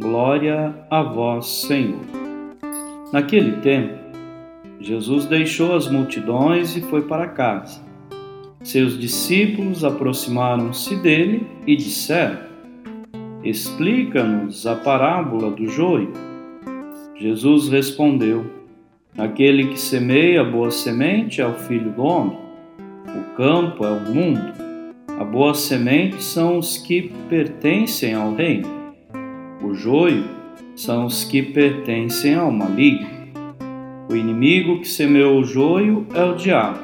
Glória a vós, Senhor. Naquele tempo, Jesus deixou as multidões e foi para casa. Seus discípulos aproximaram-se dele e disseram: Explica-nos a parábola do joio. Jesus respondeu: Aquele que semeia boa semente é o filho do homem. O campo é o mundo. A boa semente são os que pertencem ao reino o joio são os que pertencem ao maligno. O inimigo que semeou o joio é o diabo.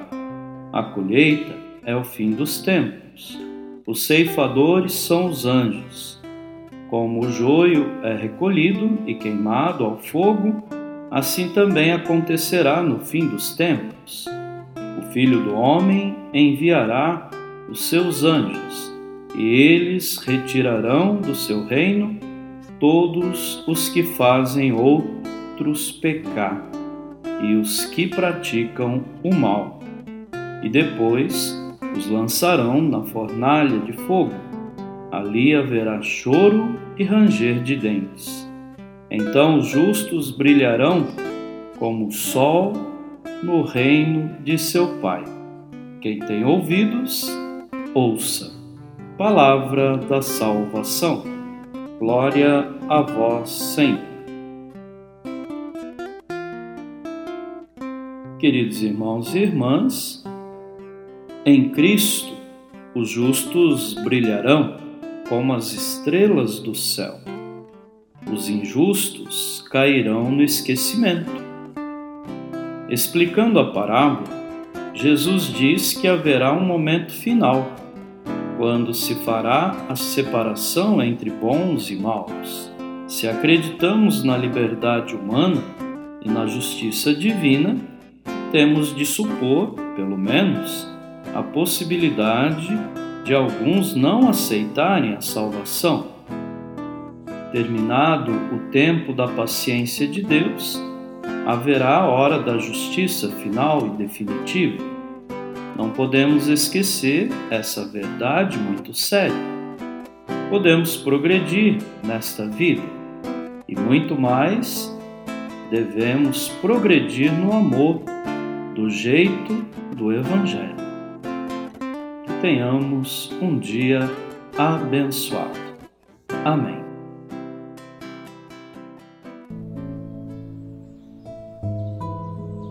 A colheita é o fim dos tempos. Os ceifadores são os anjos. Como o joio é recolhido e queimado ao fogo, assim também acontecerá no fim dos tempos. O Filho do Homem enviará os seus anjos, e eles retirarão do seu reino todos os que fazem outros pecar e os que praticam o mal, e depois os lançarão na fornalha de fogo. Ali haverá choro e ranger de dentes. Então os justos brilharão como o sol no reino de seu Pai. Quem tem ouvidos, ouça. Palavra da salvação. Glória a vós, Senhor. Queridos irmãos e irmãs, em Cristo os justos brilharão como as estrelas do céu. Os injustos cairão no esquecimento. Explicando a parábola, Jesus diz que haverá um momento final quando se fará a separação entre bons e maus. Se acreditamos na liberdade humana e na justiça divina, temos de supor, pelo menos, a possibilidade de alguns não aceitarem a salvação. Terminado o tempo da paciência de Deus, haverá a hora da justiça final e definitiva não podemos esquecer essa verdade muito séria. Podemos progredir nesta vida e muito mais devemos progredir no amor do jeito do Evangelho. Que tenhamos um dia abençoado. Amém.